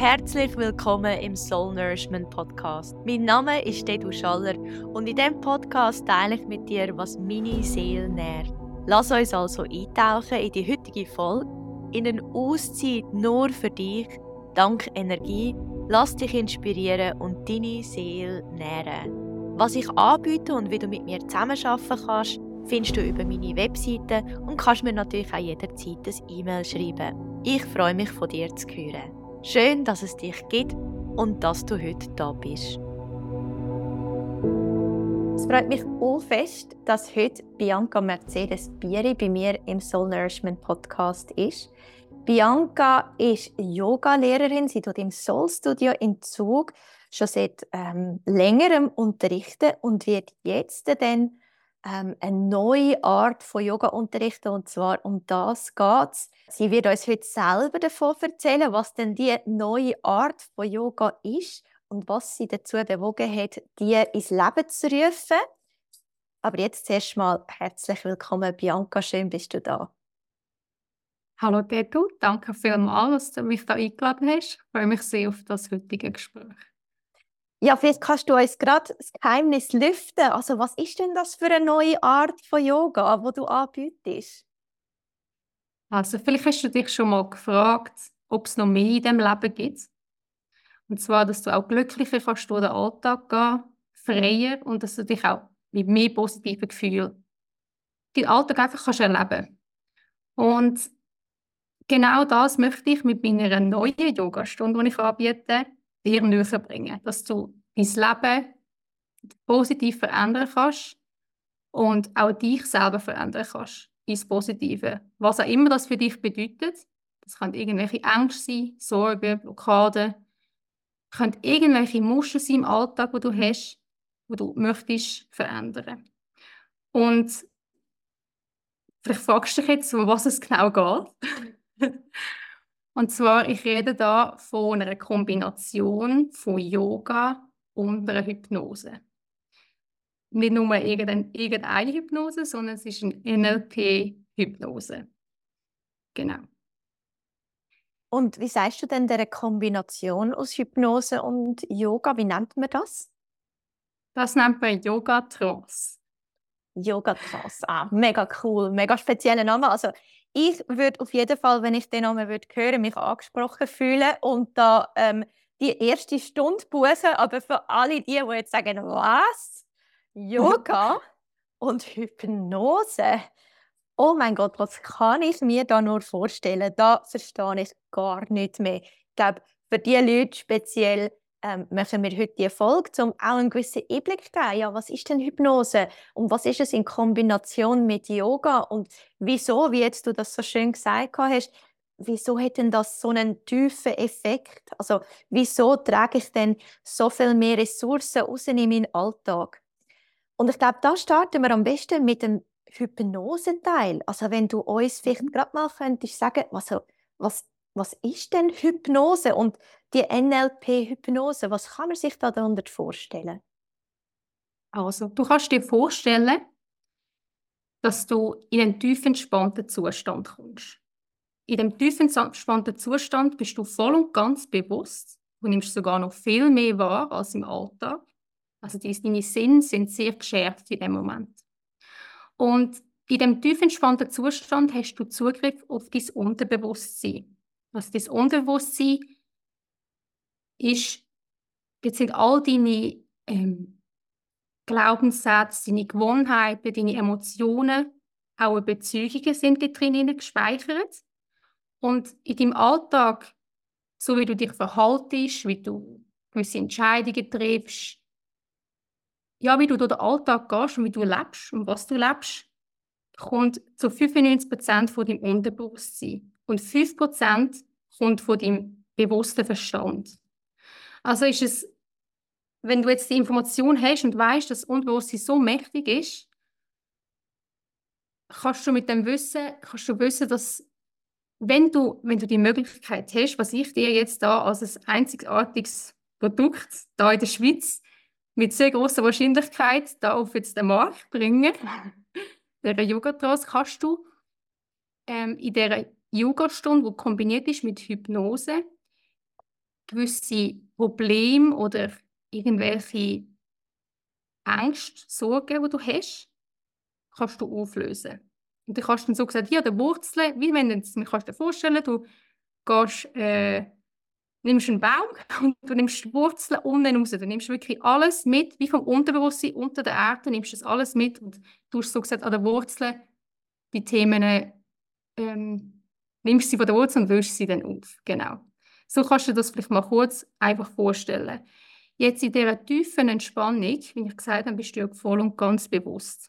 Herzlich willkommen im Soul Nourishment Podcast. Mein Name ist Dedu Schaller und in diesem Podcast teile ich mit dir, was meine Seele nährt. Lass uns also eintauchen in die heutige Folge, in eine Auszeit nur für dich, dank Energie. Lass dich inspirieren und deine Seele nähren. Was ich anbiete und wie du mit mir zusammenarbeiten kannst, findest du über meine Webseite und kannst mir natürlich auch jederzeit ein E-Mail schreiben. Ich freue mich von dir zu hören. Schön, dass es dich gibt und dass du heute da bist. Es freut mich auch fest, dass heute Bianca Mercedes Bieri bei mir im Soul Nourishment Podcast ist. Bianca ist Yoga-Lehrerin. Sie tut im Soul Studio in Zug schon seit ähm, längerem unterrichten und wird jetzt dann ähm, eine neue Art von Yoga unterrichten und zwar um das geht's. Sie wird uns heute selber davon erzählen, was denn die neue Art von Yoga ist und was sie dazu bewogen hat, die ins Leben zu rufen. Aber jetzt zuerst mal herzlich willkommen, Bianca. Schön bist du da. Hallo Dedu, danke vielmals, dass du mich da eingeladen hast. Ich freue mich sehr auf das heutige Gespräch. Ja, vielleicht kannst du uns gerade das Geheimnis lüften. Also, was ist denn das für eine neue Art von Yoga, wo du anbietest? Also, vielleicht hast du dich schon mal gefragt, ob es noch mehr in diesem Leben gibt. Und zwar, dass du auch glücklicher kannst durch den Alltag gehen, freier und dass du dich auch mit mehr positiven Gefühlen den Alltag einfach kannst erleben Und genau das möchte ich mit meiner neuen Yogastunde, die ich anbiete, dir näher bringen, dass du dein Leben positiv verändern kannst und auch dich selber verändern kannst ins Positive. Was auch immer das für dich bedeutet, das kann irgendwelche Ängste sein, Sorgen, Blockaden, können irgendwelche Muster sein im Alltag, wo du hast, wo du möchtest verändern. Und vielleicht fragst du dich jetzt, um was es genau geht. Und zwar, ich rede da von einer Kombination von Yoga und einer Hypnose. Nicht nur irgendeine, Hypnose, sondern es ist eine NLP-Hypnose. Genau. Und wie sagst du denn der Kombination aus Hypnose und Yoga? Wie nennt man das? Das nennt man Yoga Trance. Yoga Trance, ah, mega cool, mega spezieller Name. Also ich würde auf jeden Fall, wenn ich den Namen würde hören, mich angesprochen fühlen und da ähm, die erste Stunde buchen. Aber für alle die, die jetzt sagen, was? Yoga und Hypnose? Oh mein Gott, was kann ich mir da nur vorstellen? Da verstehe ich gar nicht mehr. Ich glaube, für die Leute speziell ähm, machen wir heute die Folge, um auch einen gewissen Einblick zu geben. Ja, was ist denn Hypnose und was ist es in Kombination mit Yoga und wieso, wie jetzt du das so schön gesagt hast, wieso hat denn das so einen tiefen Effekt? Also wieso trage ich denn so viel mehr Ressourcen raus in meinen Alltag? Und ich glaube, da starten wir am besten mit dem Hypnose-Teil. Also wenn du uns vielleicht mhm. gerade mal könntest sagen, was, was was ist denn Hypnose und die NLP-Hypnose? Was kann man sich da darunter vorstellen? Also, du kannst dir vorstellen, dass du in einen tief entspannten Zustand kommst. In dem tief entspannten Zustand bist du voll und ganz bewusst. Du nimmst sogar noch viel mehr wahr als im Alltag. Also deine Sinne sind sehr geschärft in dem Moment. Und in dem tief entspannten Zustand hast du Zugriff auf dein Unterbewusstsein. Also das Unterbewusstsein ist, sind all deine ähm, Glaubenssätze, deine Gewohnheiten, deine Emotionen, auch Bezeugungen sind da drin gespeichert. Und in deinem Alltag, so wie du dich verhaltest, wie du gewisse Entscheidungen triffst, ja, wie du durch den Alltag gehst und wie du lebst und was du lebst, kommt zu 95% von deinem Unterbewusstsein. Und 5% kommt von deinem bewussten Verstand. Also ist es, wenn du jetzt die Information hast und weißt, dass das Unbewusstsein so mächtig ist, kannst du mit dem Wissen, kannst du wissen, dass wenn du, wenn du die Möglichkeit hast, was ich dir jetzt da als ein einzigartiges Produkt da in der Schweiz mit sehr großer Wahrscheinlichkeit da auf jetzt den Markt bringen, der Yoga-Trance, kannst du ähm, in dieser Yogastunde, die kombiniert ist mit Hypnose, gewisse Probleme oder irgendwelche Ängste, Sorgen, die du hast, kannst du auflösen. Und du kannst dann so gesagt, ja, der Wurzeln, wie wenn du mir kannst vorstellen, du gehst, äh, nimmst einen Baum und du nimmst die Wurzeln unten raus. Du nimmst wirklich alles mit, wie vom Unterbewusstsein unter der Erde, nimmst das alles mit und tust so gesagt an der Wurzel die Themen, ähm, nimmst sie von der Wurzel und löst sie dann auf. Genau. So kannst du dir das vielleicht mal kurz einfach vorstellen. Jetzt in dieser tiefen Entspannung, wie ich gesagt habe, bist du voll und ganz bewusst.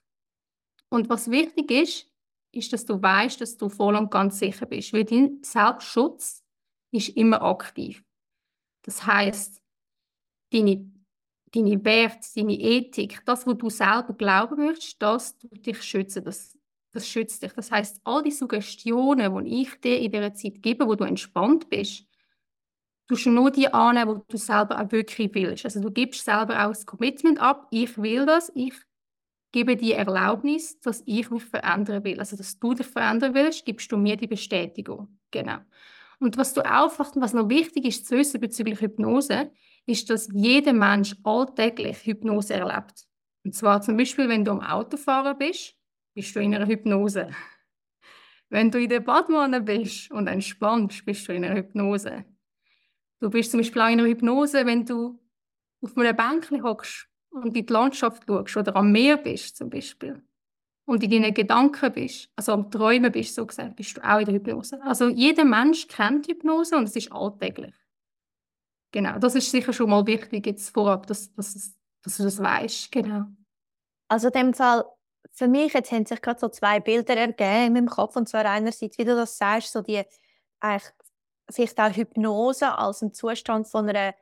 Und was wichtig ist, ist, dass du weißt, dass du voll und ganz sicher bist, weil dein Selbstschutz ist immer aktiv. Das heißt, deine, deine Werte, deine Ethik, das, was du selber glauben möchtest, das tut dich schützen, das, das schützt dich. Das heißt, all die Suggestionen, die ich dir in dieser Zeit gebe, wo du entspannt bist, tust du nur die annehmen, die du selber auch wirklich willst. Also du gibst selber auch das Commitment ab, ich will das, ich gebe die Erlaubnis, dass ich mich verändern will. Also dass du dich verändern willst, gibst du mir die Bestätigung. Genau. Und was du auch, was noch wichtig ist zu wissen bezüglich Hypnose, ist, dass jeder Mensch alltäglich Hypnose erlebt. Und zwar zum Beispiel, wenn du am Autofahren bist, bist du in einer Hypnose. Wenn du in der Badwanne bist und entspannst, bist du in einer Hypnose. Du bist zum Beispiel auch in einer Hypnose, wenn du auf einem Bänkchen hockst und in die Landschaft schaust oder am Meer bist zum Beispiel und in deinen Gedanken bist, also am Träumen bist, so gesagt, bist du auch in der Hypnose. Also jeder Mensch kennt Hypnose und es ist alltäglich. Genau, das ist sicher schon mal wichtig jetzt vorab, dass, dass, dass du das weißt. Genau. Also in dem Fall, für mich jetzt haben sich gerade so zwei Bilder ergeben in meinem Kopf und zwar einerseits, wie du das sagst, so die eigentlich vielleicht auch Hypnose als ein Zustand von einer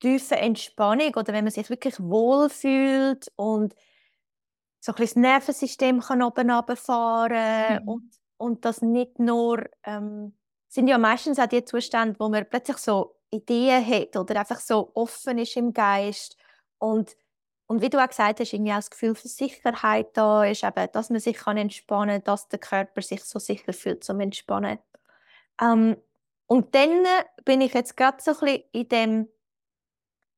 tiefen Entspannung oder wenn man sich wirklich wohlfühlt und so ein bisschen das Nervensystem kann oben runterfahren mhm. und, und das nicht nur, ähm, sind ja meistens auch die Zustände, wo man plötzlich so Ideen hat oder einfach so offen ist im Geist und und wie du auch gesagt hast, irgendwie auch das Gefühl für Sicherheit da ist, eben, dass man sich kann entspannen kann, dass der Körper sich so sicher fühlt zum Entspannen. Ähm, und dann bin ich jetzt gerade so ein bisschen in dem,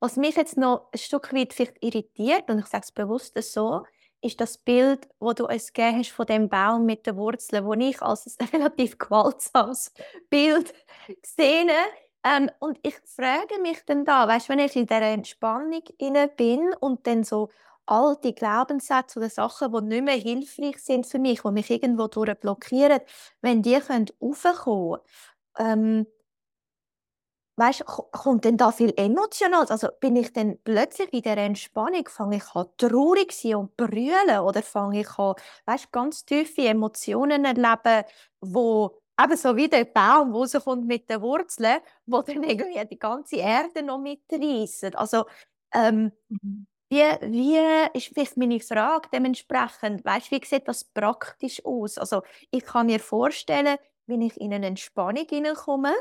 was mich jetzt noch ein Stück weit vielleicht irritiert, und ich sage es bewusst so, ist das Bild, wo du uns gegeben hast von dem Baum mit den Wurzeln, wo ich als ein relativ gewaltsames Bild sehe. Ähm, und ich frage mich dann da, weißt, wenn ich in dieser Entspannung bin und dann so alte Glaubenssätze oder Sachen, die nicht mehr hilfreich sind für mich, die mich irgendwo blockieren, wenn die raufkommen können, ähm, weißt, kommt denn da viel emotional? Also bin ich dann plötzlich in der Entspannung, fange ich an traurig sein und brüllen oder fange ich an, weißt, ganz tiefe Emotionen erleben, wo eben so wie der Baum rauskommt mit den Wurzeln, wo dann irgendwie die ganze Erde noch mitreißen. Also ähm, mhm. wie, wie ist vielleicht meine Frage dementsprechend, weißt, wie sieht das praktisch aus? Also ich kann mir vorstellen, wenn ich in eine Entspannung hineinkomme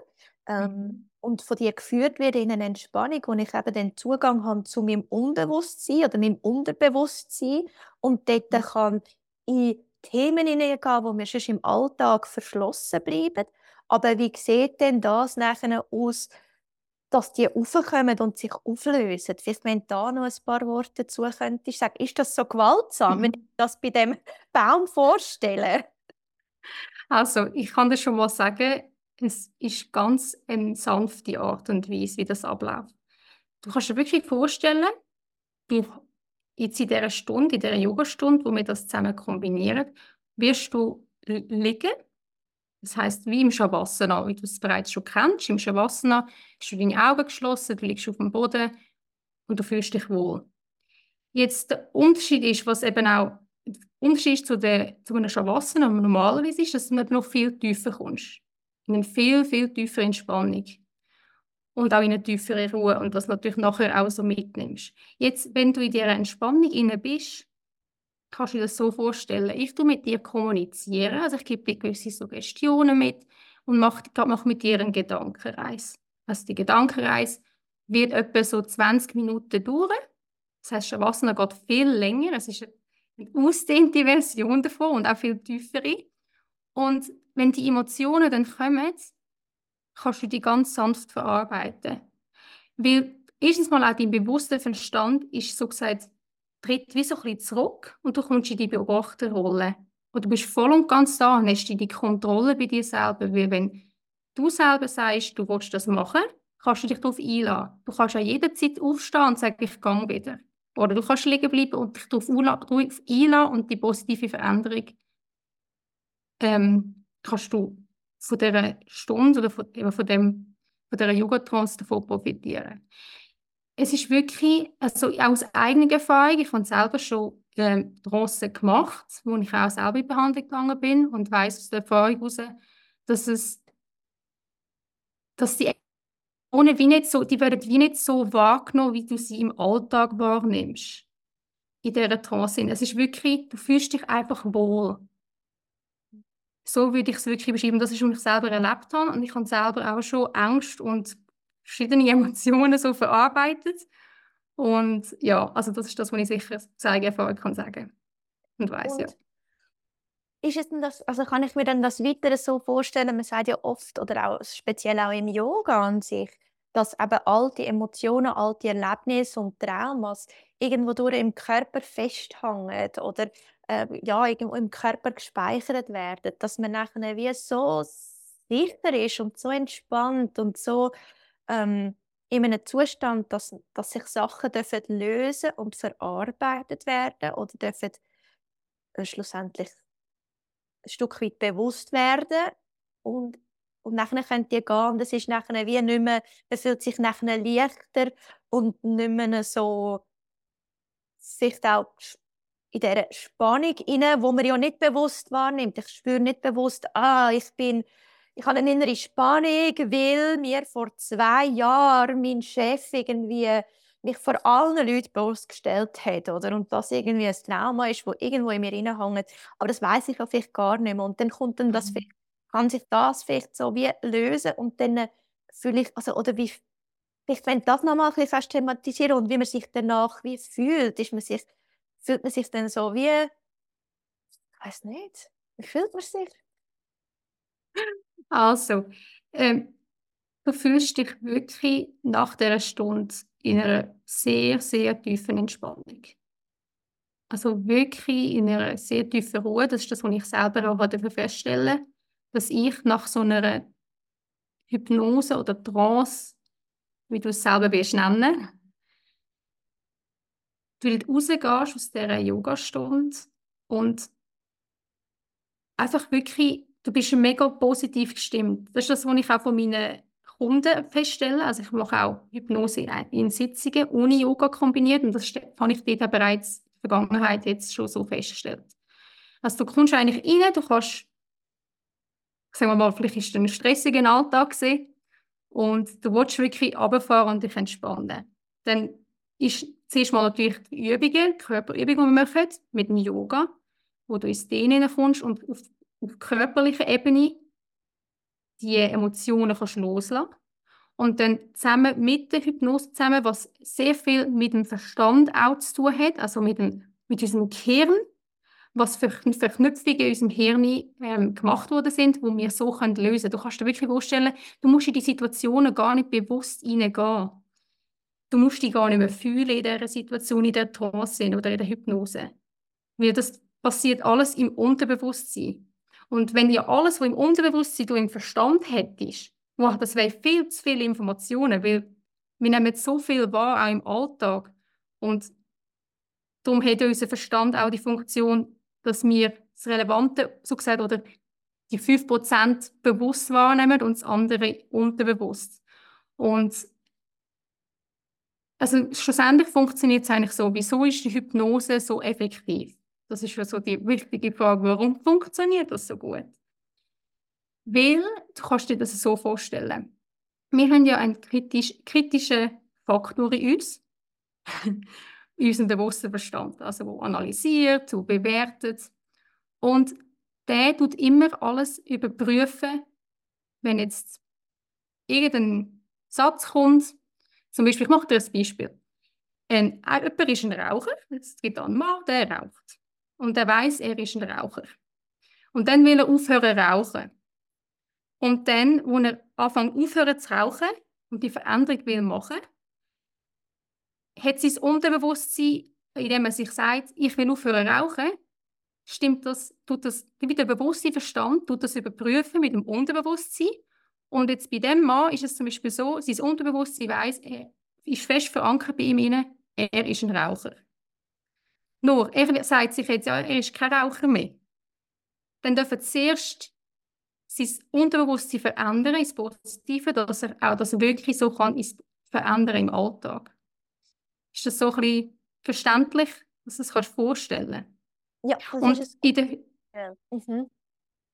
ähm, mhm. und von dir geführt werde in eine Entspannung, wo ich eben den Zugang habe zu meinem Unbewusstsein oder meinem Unterbewusstsein und dort mhm. kann in Themen hineingehen, die mir sonst im Alltag verschlossen bleiben. Aber wie sieht denn das nachher aus, dass die aufkommen und sich auflösen? Vielleicht, wenn du da noch ein paar Worte dazu könntest sagen, ist das so gewaltsam, mhm. wenn ich das bei dem Baum vorstelle? Also, ich kann dir schon mal sagen, es ist ganz eine sanfte Art und Weise, wie das abläuft. Du kannst dir wirklich vorstellen, du jetzt in dieser Stunde, in dieser Yogastunde, wo wir das zusammen kombinieren, wirst du liegen. Das heißt, wie im Shavasana, wie du es bereits schon kennst. Im Shavasana hast du deine Augen geschlossen, du liegst auf dem Boden und du fühlst dich wohl. Jetzt der Unterschied ist, was eben auch Unterschied zu, der, zu einem Shavasana normalerweise ist, dass du noch viel tiefer kommst. In eine viel, viel tiefere Entspannung. Und auch in eine tiefere Ruhe und das natürlich nachher auch so mitnimmst. Jetzt, wenn du in dieser Entspannung inne bist, kannst du dir das so vorstellen. Ich tue mit dir kommunizieren, also ich gebe dir gewisse Suggestionen mit und mache, mache mit dir einen Gedankenreis. Also die Gedankenreis wird etwa so 20 Minuten dauern. Das heißt, Shavasana geht viel länger. Es ist ausdehnte Version davon und auch viel tiefere. Und wenn die Emotionen dann kommen, kannst du die ganz sanft verarbeiten. Weil erstens mal auch dein bewusster Verstand ist so gesagt, tritt wie so ein bisschen zurück und du kommst in die Beobachterrolle. Und du bist voll und ganz da und hast die Kontrolle bei dir selber. Weil wenn du selber sagst, du willst das machen, kannst du dich darauf einlassen. Du kannst auch jederzeit aufstehen und sagen, ich gehe wieder. Oder du kannst liegen bleiben und dich darauf einlassen und die positive Veränderung ähm, kannst du von dieser Stunde oder von, eben von, dem, von dieser Yoga-Trance davon profitieren. Es ist wirklich, also aus eigener Erfahrung, ich habe selber schon ähm, Trance gemacht, wo ich auch selber in Behandlung gegangen bin und weiß aus der Erfahrung heraus, dass es dass die ohne wie nicht so, die werden wie nicht so wahrgenommen, wie du sie im Alltag wahrnimmst. In dieser Trance. Es ist wirklich, du fühlst dich einfach wohl. So würde ich es wirklich beschreiben. Das ist, was ich selber erlebt habe. Und ich habe selber auch schon Angst und verschiedene Emotionen so verarbeitet. Und ja, also das ist das, was ich sicher aus Erfahrung kann sagen und weiß ja. Ist es denn das, also kann ich mir dann das weiter so vorstellen, man sagt ja oft, oder auch speziell auch im Yoga an sich, dass eben alte Emotionen, alte Erlebnisse und Traumas irgendwo durch im Körper festhängen oder äh, ja, irgendwo im Körper gespeichert werden, dass man nachher wie so sicher ist und so entspannt und so ähm, in einem Zustand, dass, dass sich Sachen dürfen lösen und verarbeitet werden oder dürfen äh, schlussendlich Stück weit bewusst werden und, und nachher können die gehen und es ist nachher wie nicht mehr, man fühlt sich nachher leichter und nicht mehr so sich auch in dieser Spannung inne, wo man ja nicht bewusst wahrnimmt. Ich spüre nicht bewusst, ah, ich bin, ich habe eine innere Spannung, weil mir vor zwei Jahren mein Chef irgendwie mich vor allen Leuten bloßgestellt hat, oder? Und das irgendwie ein Trauma ist, wo irgendwo in mir hängt. Aber das weiß ich ja vielleicht gar nicht mehr. Und dann kommt dann das, mhm. kann sich das vielleicht so wie lösen und dann fühle ich, also, oder wie, vielleicht, wenn das nochmal ein bisschen fest thematisieren und wie man sich danach wie fühlt, ist man sich, fühlt man sich dann so wie, ich weiß nicht, wie fühlt man sich? Also, ähm, du fühlst dich wirklich nach dieser Stunde in einer sehr, sehr tiefen Entspannung. Also wirklich in einer sehr tiefen Ruhe. Das ist das, was ich selber auch feststellen dass ich nach so einer Hypnose oder Trance, wie du es selber willst nennen, du rausgehst aus dieser Yogastunde und einfach wirklich, du bist mega positiv gestimmt. Das ist das, was ich auch von meinen Kunden feststellen. Also ich mache auch Hypnose in Sitzungen ohne Yoga kombiniert und das habe ich dort bereits in der Vergangenheit jetzt schon so festgestellt. Also du kommst eigentlich rein, du kannst, sagen wir mal, vielleicht ist es ein stressiger Alltag gewesen, und du willst wirklich runterfahren und dich entspannen. Dann ist zuerst mal natürlich die Übungen, die Körperübungen, die wir machen, mit dem Yoga, wo du ins Dehnen kommst und auf, auf körperlicher Ebene die Emotionen loslassen und dann zusammen mit der Hypnose zusammen, was sehr viel mit dem Verstand auch zu tun hat, also mit, dem, mit unserem Gehirn, was für Verknüpfungen in unserem Hirn ähm, gemacht worden sind, wo wir so können lösen. Du kannst dir wirklich vorstellen, du musst in die Situationen gar nicht bewusst hineingehen. Du musst dich gar nicht mehr fühlen in dieser Situation, in der Trance oder in der Hypnose. Weil das passiert alles im Unterbewusstsein. Und wenn ja alles, was im Unterbewusstsein du im Verstand hättest, wow, das wäre viel zu viele Informationen, weil wir nehmen so viel wahr, auch im Alltag. Und darum hat unser Verstand auch die Funktion, dass wir das Relevante, so gesagt, oder die 5% bewusst wahrnehmen und das andere unterbewusst. Und also schlussendlich funktioniert es eigentlich so, wieso ist die Hypnose so effektiv? Das ist ja so die wichtige Frage, warum funktioniert das so gut? Weil, du kannst dir das so vorstellen, wir haben ja einen kritisch, kritischen Faktor in uns, in unserem bewussten Verstand, also wo analysiert, wo bewertet. Und der tut immer alles überprüfen, wenn jetzt irgendein Satz kommt, zum Beispiel, ich mache dir ein Beispiel. Ein, jemand ist ein Raucher, es gibt einen Mann, der raucht und er weiß, er ist ein Raucher. Und dann will er aufhören rauchen. Und dann, wo er anfängt aufhören zu rauchen und die Veränderung will machen, hat sein Unterbewusstsein, indem er sich sagt, ich will aufhören rauchen, stimmt das, tut das, wie der bewusste Verstand tut das überprüfen mit dem Unterbewusstsein. Und jetzt bei dem Mann ist es zum Beispiel so, sein Unterbewusstsein weiß, er ist fest verankert bei ihm er ist ein Raucher. Nur, er sagt sich jetzt, ja, er ist kein Raucher mehr. Dann dürfen zuerst sein Unterbewusstsein verändern ins Positive, dass er auch das wirklich so kann verändern im Alltag. Ist das so ein bisschen verständlich, dass du es kannst vorstellen Ja, das und ist in der, ja. mhm.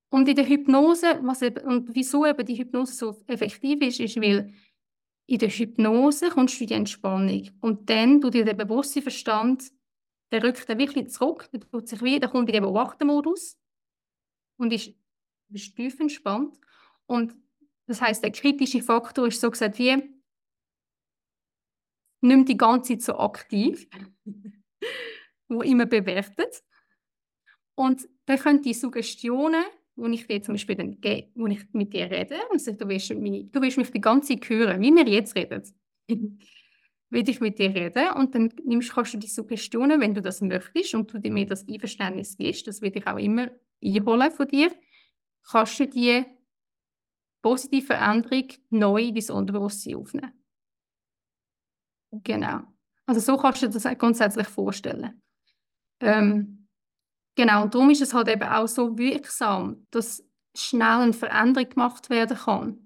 und in der Hypnose, was eben, und wieso eben die Hypnose so effektiv ist, ist, weil in der Hypnose kommst du in die Entspannung und dann tut dir der bewusste Verstand, der rückt dann wirklich zurück, der, tut sich wie, der kommt in den Beobachtermodus und ist, ist tief entspannt. Und das heißt, der kritische Faktor ist so gesagt wie nicht die ganze Zeit so aktiv, wo immer bewertet. Und dann können die Suggestionen, wo ich dir zum Beispiel dann gebe, wo ich mit dir rede und sage, du willst, mich, du willst mich die ganze Zeit hören, wie wir jetzt reden, will ich mit dir reden und dann nimmst, kannst du die Suggestionen, wenn du das möchtest und du mir das Einverständnis gibst, das will ich auch immer einholen von dir, kannst du die positive Veränderung neu in dein Unterbewusstsein aufnehmen. Genau. Also so kannst du dir das grundsätzlich vorstellen. Ähm, genau, und darum ist es halt eben auch so wirksam, dass schnell eine Veränderung gemacht werden kann.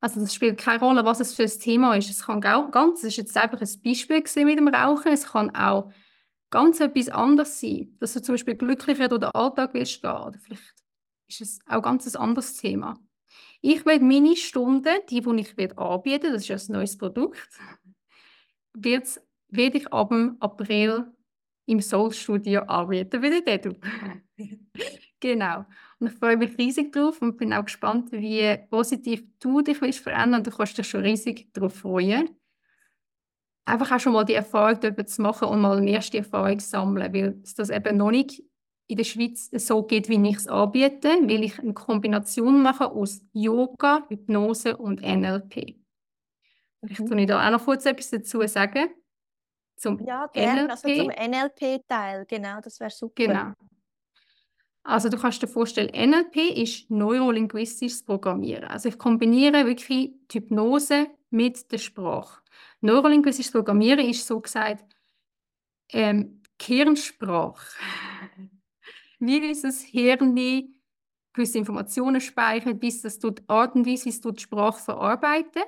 Also das spielt keine Rolle, was es für ein Thema ist. Es kann ganz, das ist jetzt einfach ein Beispiel mit dem Rauchen, es kann auch ganz etwas anderes sein, dass du zum Beispiel glücklicher durch den Alltag willst gehen oder vielleicht ist es auch ganz ein anderes Thema. Ich werde meine Stunden, die, die ich anbieten das ist ein neues Produkt, werde ich ab April im Soul-Studio anbieten, wie der du. genau. Und ich freue mich riesig drauf und bin auch gespannt, wie positiv du dich willst verändern. Du kannst dich schon riesig darauf freuen. Einfach auch schon mal die Erfahrung dort zu machen und mal eine erste Erfahrung zu sammeln, weil es das eben noch nicht in der Schweiz so geht, wie ich es anbiete, weil ich eine Kombination mache aus Yoga, Hypnose und NLP. Kann ich da auch noch kurz etwas dazu sagen. Zum ja, gerne. NLP. Also zum NLP-Teil, genau, das wäre super. Genau. Also du kannst dir vorstellen, NLP ist neurolinguistisches Programmieren. Also ich kombiniere wirklich die Hypnose mit der Sprache. Neurolinguistisches Programmieren ist so gesagt ähm, Hirnsprache. wie unser Hirn gewisse Informationen speichert, bis das tut, Art und Weise, wie es die Sprache verarbeiten.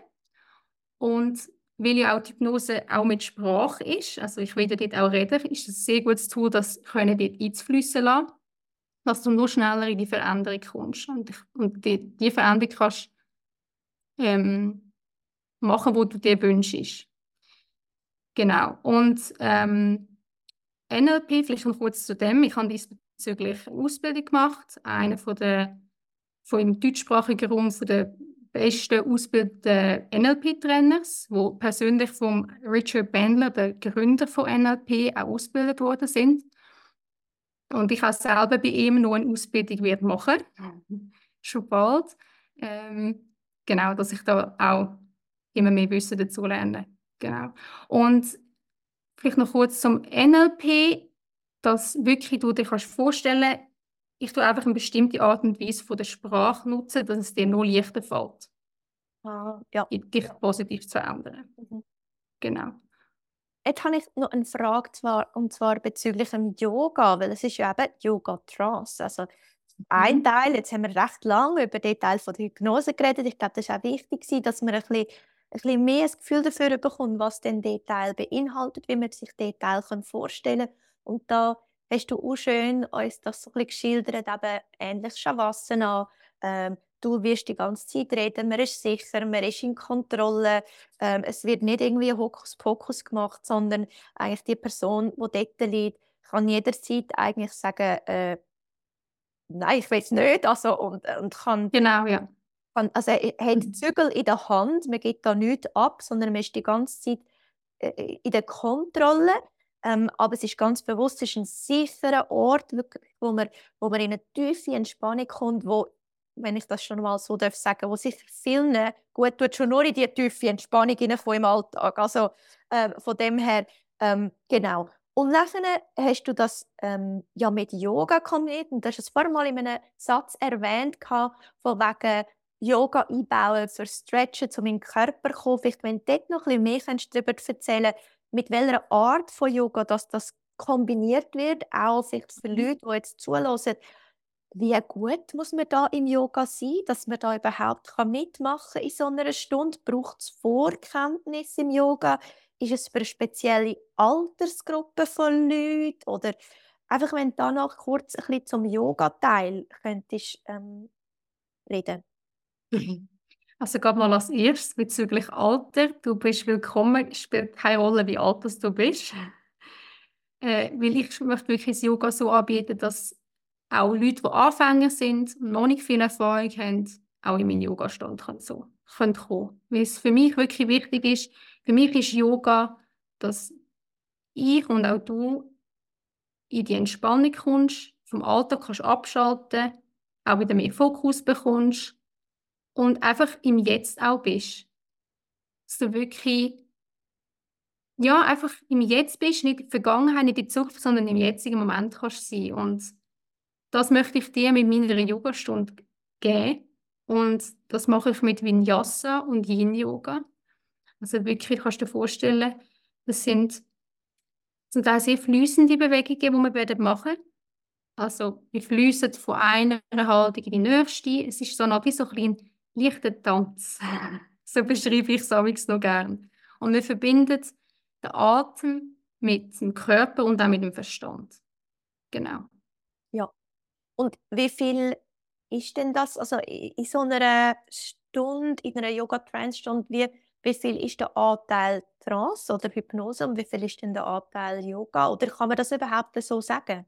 Und weil ja auch die Hypnose auch mit Sprache ist, also ich will dort auch reden, ist es ein sehr gutes Tool, das können dort einzufließen lassen, dass du nur schneller in die Veränderung kommst. Und, und die, die Veränderung kannst ähm, machen, wo du dir wünschst. Genau. Und ähm, NLP, vielleicht noch kurz zu dem. Ich habe diesbezüglich eine Ausbildung gemacht. Eine von der von im deutschsprachigen Raum von der besten ausgebildeten NLP-Trainers, wo persönlich von Richard Bandler, der Gründer von NLP, auch ausgebildet worden sind. Und ich habe selber bei ihm noch eine Ausbildung wird machen, schon bald. Ähm, genau, dass ich da auch immer mehr Wissen dazu lerne. Genau. Und vielleicht noch kurz zum NLP, dass wirklich du dir kannst vorstellen ich tue einfach eine bestimmte Art und Weise von der Sprache nutzen, dass es dir nur leichter fällt. Ah, ja. Dich positiv zu verändern. Mhm. Genau. Jetzt habe ich noch eine Frage, zwar, und zwar bezüglich dem Yoga, weil es ist ja eben Yoga Trance. Also ein mhm. Teil, jetzt haben wir recht lange über den Teil von der Hypnose geredet. Ich glaube, das ist auch wichtig, dass man ein bisschen, ein bisschen mehr ein Gefühl dafür bekommt, was denn der Teil beinhaltet, wie man sich den Teil vorstellen kann. Und da hast du auch schön uns das so ein bisschen geschildert, eben ähnlich Shavasana. Ähm, du wirst die ganze Zeit reden, man ist sicher, man ist in Kontrolle. Ähm, es wird nicht irgendwie Hokuspokus gemacht, sondern eigentlich die Person, die dort liegt, kann jederzeit eigentlich sagen, äh, nein, ich weiß nicht, also und, und kann genau ja kann, also er hat mhm. Zügel in der Hand, man geht da nichts ab, sondern man ist die ganze Zeit äh, in der Kontrolle ähm, aber es ist ganz bewusst, es ist ein sicherer Ort, wirklich, wo, man, wo man in eine tiefe Entspannung kommt, wo wenn ich das schon mal so darf sagen, wo sich vielen gut tut, schon nur in die tiefe Entspannung im Alltag. Also äh, von dem her, ähm, genau. Und nachher hast du das ähm, ja mit Yoga kombiniert und du hast es vorher mal in einem Satz erwähnt, von wegen Yoga einbauen für Stretchen, in den Körper zu kommen. Vielleicht, wenn du dort noch ein bisschen mehr darüber erzählen mit welcher Art von Yoga dass das kombiniert wird, auch vielleicht für mhm. Leute, die jetzt zulassen, wie gut muss man da im Yoga sein, dass man da überhaupt mitmachen kann in so einer Stunde? Braucht es Vorkenntnisse im Yoga? Ist es für eine spezielle Altersgruppe von Leuten? Oder einfach, wenn du da noch kurz ein bisschen zum Yoga-Teil könntest ähm, reden. Also gerade mal als erstes bezüglich Alter. Du bist willkommen, es spielt keine Rolle, wie alt du bist. Äh, weil ich möchte wirklich das Yoga so anbieten, dass auch Leute, die Anfänger sind und noch nicht viel Erfahrung haben, auch in meinen Yoga-Stand so kommen. Weil es für mich wirklich wichtig ist, für mich ist Yoga, dass ich und auch du in die Entspannung kommst, vom Alltag kannst abschalten, auch wieder mehr Fokus bekommst und einfach im Jetzt auch bist. Dass du wirklich ja, einfach im Jetzt bist, nicht in der Vergangenheit, nicht in der Zukunft, sondern im jetzigen Moment kannst sein. Und das möchte ich dir mit meiner Yogastunde geben. Und das mache ich mit Vinyasa und Yin-Yoga. Also wirklich, kannst du dir vorstellen, das sind zum Teil sehr fließende Bewegungen, die wir werden machen Also wir fließen von einer Haltung in die nächste. Es ist so wie so ein leichter Tanz. so beschreibe ich es noch gerne. Und wir verbinden den Atem mit dem Körper und auch mit dem Verstand. Genau. Und wie viel ist denn das, also in so einer Stunde, in einer Yoga-Trance-Stunde, wie, wie viel ist der Anteil Trance oder Hypnose und wie viel ist denn der Anteil Yoga? Oder kann man das überhaupt so sagen?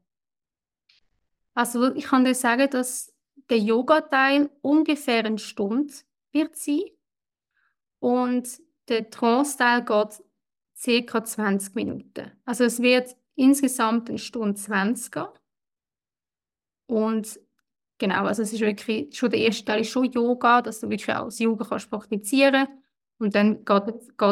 Also ich kann dir sagen, dass der Yoga-Teil ungefähr eine Stunde wird sein und der Trance-Teil geht ca. 20 Minuten. Also es wird insgesamt eine Stunde 20 gehen. Und genau, also es ist wirklich, schon der erste Teil ist schon Yoga, dass du wirklich auch das Yoga kannst praktizieren Und dann geht,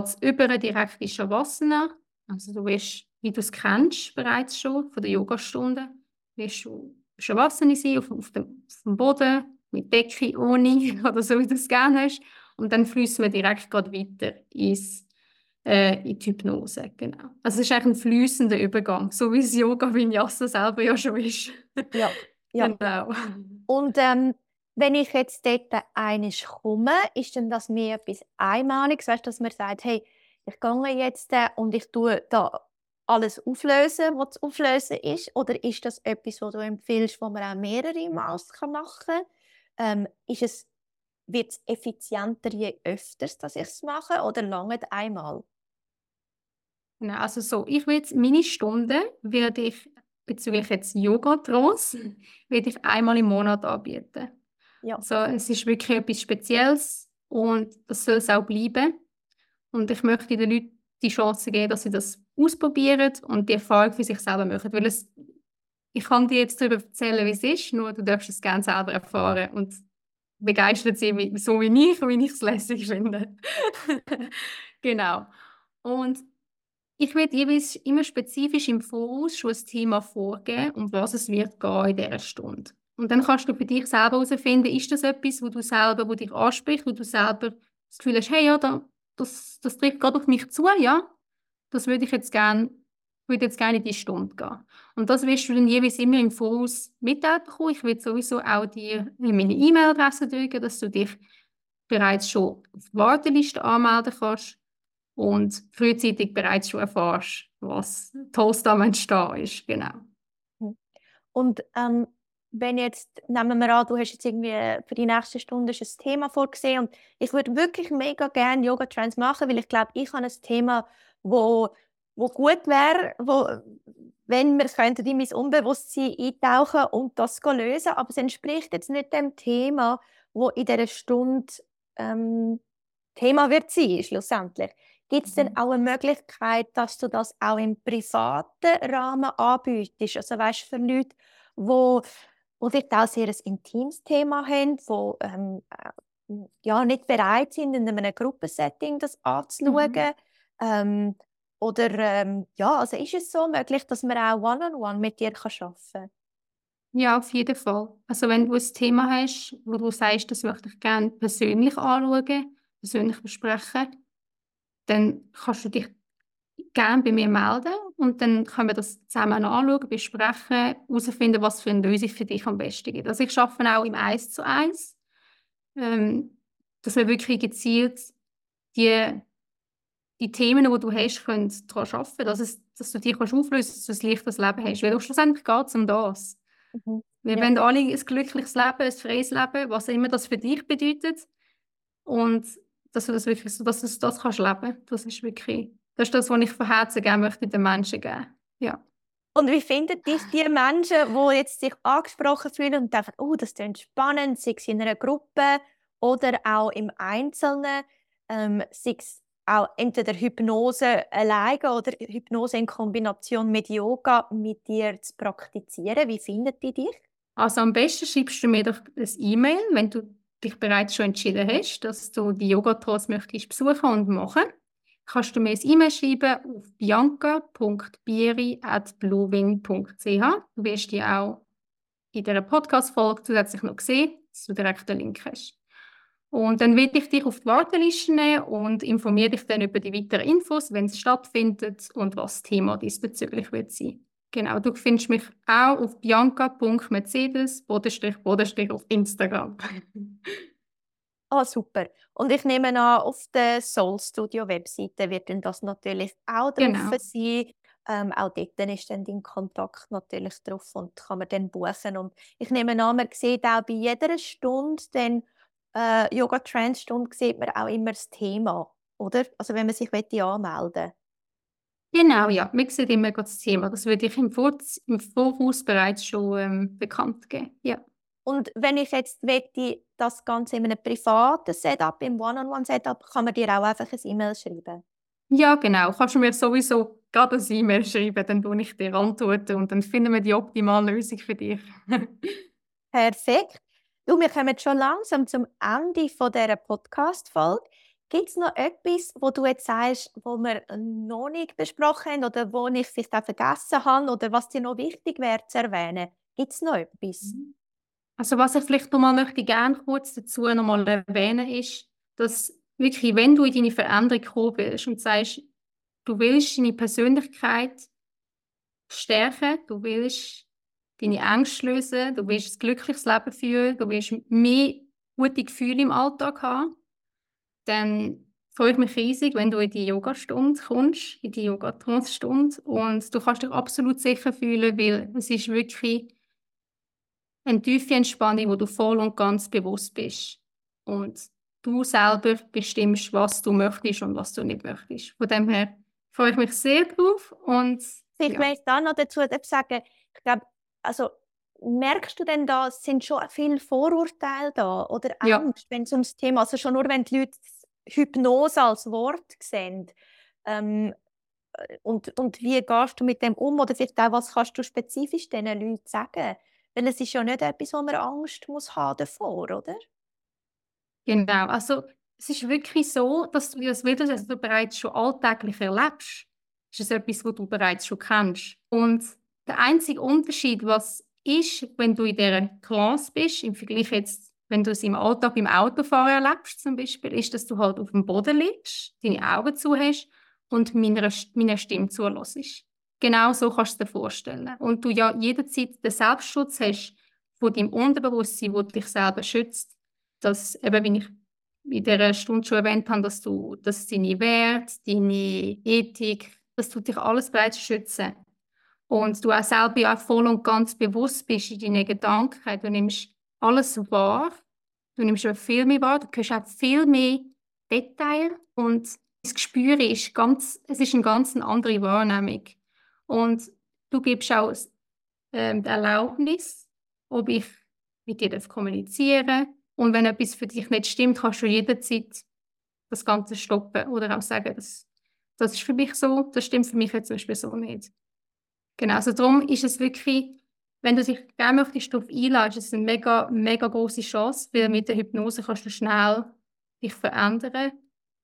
es über direkt in Shavasana. Also du wirst, wie du es kennst bereits schon von der Yogastunde, wirst du Shavasana sein, auf, auf, dem, auf dem Boden, mit Decke, ohne oder so, wie du es gerne hast. Und dann fließen wir direkt weiter ins äh, in die Hypnose. Genau. Also es ist eigentlich ein fließender Übergang, so wie es Yoga Vinyasa selber ja schon ist. ja, ja. Genau. Und ähm, wenn ich jetzt dort einig komme, ist denn das mehr etwas Einmaliges, weißt, dass man sagt, hey, ich gehe jetzt äh, und ich tue da alles auflösen, was zu auflösen ist? Oder ist das etwas, was du empfiehlst, wo man auch mehrere Mal machen kann? Ähm, ist es, wird es effizienter, je öfters, dass ich es mache, oder lange einmal? Genau, also so, ich will meine Stunden werde ich bezüglich jetzt Yoga-Trance, mhm. werde ich einmal im Monat anbieten. Ja. Also es ist wirklich etwas Spezielles und das soll es auch bleiben. Und ich möchte den Leuten die Chance geben, dass sie das ausprobieren und die Erfahrung für sich selber machen. Weil es, ich kann dir jetzt darüber erzählen, wie es ist, nur du darfst es gerne selber erfahren und begeistert sein, so wie ich, wie ich es lässig finde. genau. Und ich werde jeweils immer spezifisch im Voraus schon ein Thema vorgeben, um was es wird gehen in dieser Stunde. Und dann kannst du für dich selber herausfinden, ist das etwas, wo du selber, wo dich anspricht, wo du selber das Gefühl hast, hey, ja, das, das trifft gerade auf mich zu, ja, das würde ich jetzt gerne, würde jetzt gerne in die Stunde gehen. Und das wirst du dann jeweils immer im Voraus mitteilen bekommen. Ich werde sowieso auch dir meine E-Mail-Adresse drücken, dass du dich bereits schon auf die Warteliste anmelden kannst und frühzeitig bereits schon erfährst, was Tolles da entstehen ist. Genau. Hm. Und ähm, wenn jetzt, nehmen wir an, du hast jetzt irgendwie für die nächste Stunde ein Thema vorgesehen und ich würde wirklich mega gerne Yoga Trends machen, weil ich glaube, ich habe ein Thema, wo, wo gut wäre, wo, wenn wir in mein Unbewusstsein eintauchen und das lösen, aber es entspricht jetzt nicht dem Thema, wo in dieser Stunde ähm, Thema wird sein, schlussendlich. Gibt es denn mhm. auch eine Möglichkeit, dass du das auch im privaten Rahmen anbietest? Also weißt für Leute, wo die vielleicht auch sehr ein intimes Thema haben, die ähm, äh, ja, nicht bereit sind, in einem Gruppensetting das anzuschauen. Mhm. Ähm, oder ähm, ja, also ist es so möglich, dass man auch One-on-One -on -one mit dir arbeiten kann? Ja, auf jeden Fall. Also wenn du ein Thema hast, wo du sagst, das möchte ich gerne persönlich anschauen, persönlich besprechen, dann kannst du dich gerne bei mir melden und dann können wir das zusammen anschauen, besprechen, herausfinden, was für eine Lösung für dich am besten gibt. Also ich arbeite auch im Eins zu Eins, ähm, dass wir wirklich gezielt die, die Themen, die du hast, können daran arbeiten, dass, es, dass du dich auflösen kannst, dass du ein leichtes Leben hast. Weil schlussendlich geht es um das. Mhm. Wir ja. wollen alle ein glückliches Leben, ein freies Leben, was immer das für dich bedeutet. Und dass du das wirklich so, dass du das kannst leben. Das ist wirklich, das ist das, was ich von Herzen gerne möchte den Menschen geben. Ja. Und wie finden dich die Menschen, die jetzt sich angesprochen fühlen und denken, oh, das klingt spannend, sei es in einer Gruppe oder auch im Einzelnen, ähm, sei es auch entweder Hypnose alleine oder Hypnose in Kombination mit Yoga mit dir zu praktizieren. Wie findet die dich? Also am besten schreibst du mir doch ein E-Mail, wenn du dich bereits schon entschieden hast, dass du die Yoga-Tools möchtest besuchen und machen. Kannst du mir ein E-Mail schreiben auf bianca.bieri.bluewing.ch. Du wirst die auch in dieser Podcast-Folge zusätzlich noch sehen, dass du direkt den Link hast. Und dann werde ich dich auf die Warteliste nehmen und informiere dich dann über die weiteren Infos, wenn es stattfindet und was das Thema diesbezüglich wird sein. Genau, du findest mich auch auf bianca.mercedes auf Instagram. Ah, super. Und ich nehme an, auf der Soul Studio Webseite wird dann das natürlich auch drauf genau. sein. Ähm, auch dort ist dann dein Kontakt natürlich drauf und kann man dann buchen. Und ich nehme an, man sieht auch bei jeder Stunde dann äh, Yoga Trance Stunde sieht man auch immer das Thema, oder? Also wenn man sich anmelden Genau, ja. Man sieht immer das Thema. Das würde ich im, Vor im Voraus bereits schon ähm, bekannt geben. Ja. Und wenn ich jetzt möchte, das Ganze in einem privaten Setup, im One-on-One-Setup, kann man dir auch einfach ein E-Mail schreiben? Ja, genau. Kannst du mir sowieso gerade ein E-Mail schreiben, dann tue ich dir antworten und dann finden wir die optimale Lösung für dich. Perfekt. Du, wir kommen schon langsam zum Ende von dieser Podcast-Folge. Gibt es noch etwas, wo du jetzt sagst, wo wir noch nicht besprochen haben oder wo ich vielleicht auch vergessen habe oder was dir noch wichtig wäre zu erwähnen? Gibt es noch etwas? Mhm. Also was ich vielleicht noch mal möchte gerne kurz dazu noch mal erwähnen ist, dass wirklich, wenn du in deine Veränderung gekommen bist und sagst, du willst deine Persönlichkeit stärken, du willst deine Ängste lösen, du willst ein glückliches Leben führen, du willst mehr gute Gefühle im Alltag haben, dann freut mich riesig, wenn du in die Yogastunde kommst, in die Yoga-Trance-Stunde und du kannst dich absolut sicher fühlen, weil es ist wirklich eine tiefe Entspannung, wo du voll und ganz bewusst bist und du selber bestimmst, was du möchtest und was du nicht möchtest. Von dem her freue ich mich sehr drauf und ich ja. möchte da noch dazu sagen, ich glaube, also merkst du denn da, sind schon viele Vorurteile da oder Angst, ja. wenn es ums Thema, also schon nur wenn die Leute Hypnose als Wort sehen, ähm, und, und wie gehst du mit dem um oder vielleicht auch, was kannst du spezifisch diesen Leuten sagen? Weil es ist ja nicht etwas, wo man Angst muss haben davor, oder? Genau, also es ist wirklich so, dass du das wieder dass du bereits schon alltäglich erlebst. Es ist etwas, was du bereits schon kennst. Und der einzige Unterschied, was ist, wenn du in dieser Classe bist, im Vergleich jetzt, wenn du es im Alltag im Autofahren erlebst zum Beispiel, ist, dass du halt auf dem Boden liegst, deine Augen zu hast und meiner, meiner Stimme zulässt. Genau so kannst du dir vorstellen. Und du ja jederzeit den Selbstschutz hast von deinem Unterbewusstsein, das dich selber schützt. Dass, eben, wie ich in dieser Stunde schon erwähnt habe, dass du dass deine Werte, deine Ethik, dass du dich alles bereits schützen und du auch selber ja voll und ganz bewusst bist in deinen Gedanken. Du nimmst alles wahr. Du nimmst viel mehr wahr. Du hörst auch viel mehr Details. Und das Gespür ist ganz, es ist eine ganz andere Wahrnehmung. Und du gibst auch ähm, die Erlaubnis, ob ich mit dir kommunizieren darf. Und wenn etwas für dich nicht stimmt, kannst du jederzeit das Ganze stoppen oder auch sagen, das, das ist für mich so, das stimmt für mich jetzt zum Beispiel so nicht. Genau, also darum ist es wirklich wenn du dich gerne auf die Stufe einlässt, ist es eine mega, mega große Chance, weil mit der Hypnose kannst du schnell dich verändern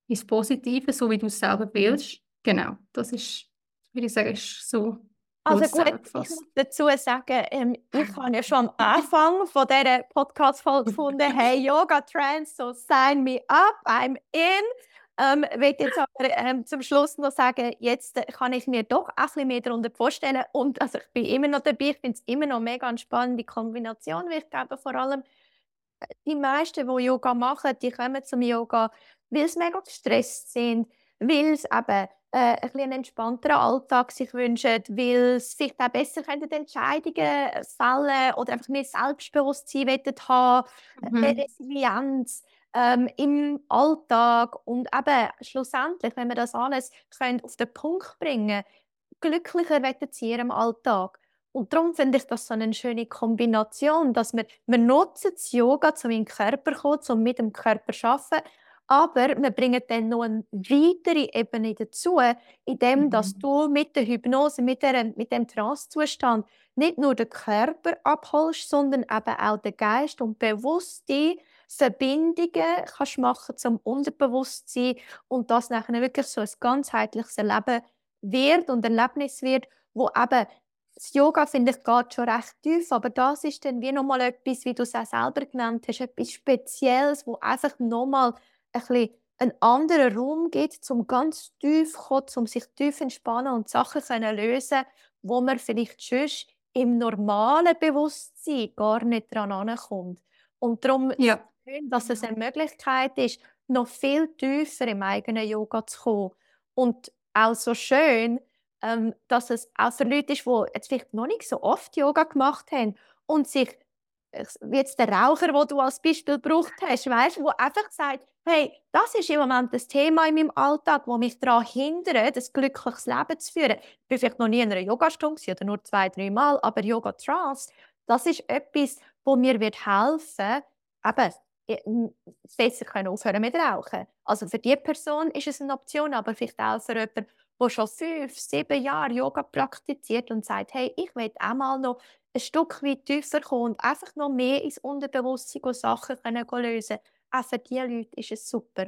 ins Positive, so wie du es selber willst. Genau, das ist, würde ich sagen, ist so also gut, ich muss dazu sagen, ähm, ich habe ja schon am Anfang von dieser Podcast-Folge gefunden, hey, Yoga Trends, so sign me up, I'm in. Ähm, ich will jetzt aber ähm, zum Schluss noch sagen, jetzt kann ich mir doch ein bisschen mehr darunter vorstellen. Und also ich bin immer noch dabei, ich finde es immer noch mega eine spannende Kombination, weil ich glaube vor allem, äh, die meisten, die Yoga machen, die kommen zum Yoga, weil sie mega gestresst sind, weil sie eben äh, ein bisschen einen entspannteren Alltag sich wünschen, weil sie vielleicht auch besser Entscheidungen fällen oder einfach mehr Selbstbewusstsein haben, äh, mhm. Resilienz ähm, im Alltag und eben schlussendlich, wenn wir das alles können auf den Punkt bringen glücklicher werden sie im Alltag. Und darum finde ich das so eine schöne Kombination, dass wir, wir nutzen das Yoga, um in den Körper zu kommen, um mit dem Körper zu arbeiten, aber wir bringen dann noch eine weitere Ebene dazu, indem mhm. dass du mit der Hypnose, mit, der, mit dem Trance-Zustand nicht nur den Körper abholst, sondern eben auch den Geist und bewusste Verbindungen kannst machen zum Unterbewusstsein und das nachher wirklich so ein ganzheitliches Leben wird und Erlebnis wird, wo eben das Yoga, finde ich, geht schon recht tief, aber das ist dann wie nochmal etwas, wie du es auch selber genannt hast, etwas Spezielles, wo einfach nochmal ein bisschen einen anderen Raum gibt, um ganz tief zu kommen, um sich tief entspannen und Sachen zu lösen, wo man vielleicht sonst im normalen Bewusstsein gar nicht dran ankommt. Und darum ja schön, dass es eine Möglichkeit ist, noch viel tiefer im eigenen Yoga zu kommen. Und auch so schön, ähm, dass es auch für Leute ist, die jetzt vielleicht noch nicht so oft Yoga gemacht haben und sich, wie jetzt der Raucher, den du als Beispiel gebraucht hast, weißt, wo einfach sagt, hey, das ist im Moment das Thema in meinem Alltag, wo mich daran hindert, ein glückliches Leben zu führen. Ich bin vielleicht noch nie in einer Yogastunde oder nur zwei, drei Mal, aber Yoga Trance, das ist etwas, wo mir wird helfen, eben besser können aufhören mit Rauchen. Also für die Person ist es eine Option, aber vielleicht auch für jemanden, der schon fünf, sieben Jahre Yoga praktiziert und sagt, hey, ich will auch mal noch ein Stück weit tiefer kommen und einfach noch mehr ins Unterbewusstsein Sachen können lösen Auch für diese Leute ist es super.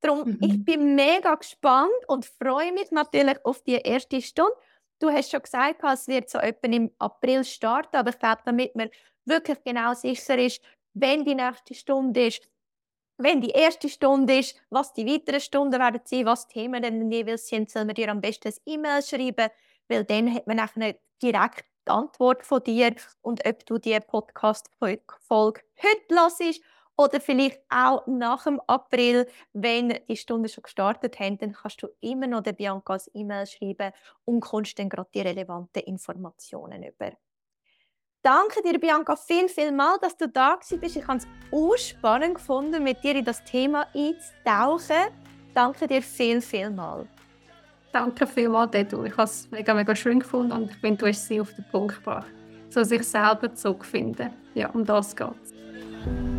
Darum, mhm. ich bin mega gespannt und freue mich natürlich auf die erste Stunde. Du hast schon gesagt, es wird so etwa im April starten, aber ich glaube, damit man wirklich genau sicher ist, wenn die nächste Stunde ist, wenn die erste Stunde ist, was die weiteren Stunden werden sein, was die Themen dann jeweils sind, soll man dir am besten ein E-Mail schreiben, weil dann hat man eine direkte Antwort von dir und ob du die Podcast-Folge heute hörst oder vielleicht auch nach dem April, wenn die Stunden schon gestartet haben, dann kannst du immer noch der Bianca als E-Mail schreiben und kommst dann gerade die relevanten Informationen über. Danke dir, Bianca, viel, viel mal, dass du da bist. Ich habe es auch spannend gefunden, mit dir in das Thema einzutauchen. Danke dir viel, viel mal. Danke vielmals, Dedu. Ich habe es mega, mega schön gefunden und ich finde, du hast sie auf den Punkt gebracht. So sich selber zurückfinden. Ja, um das geht es.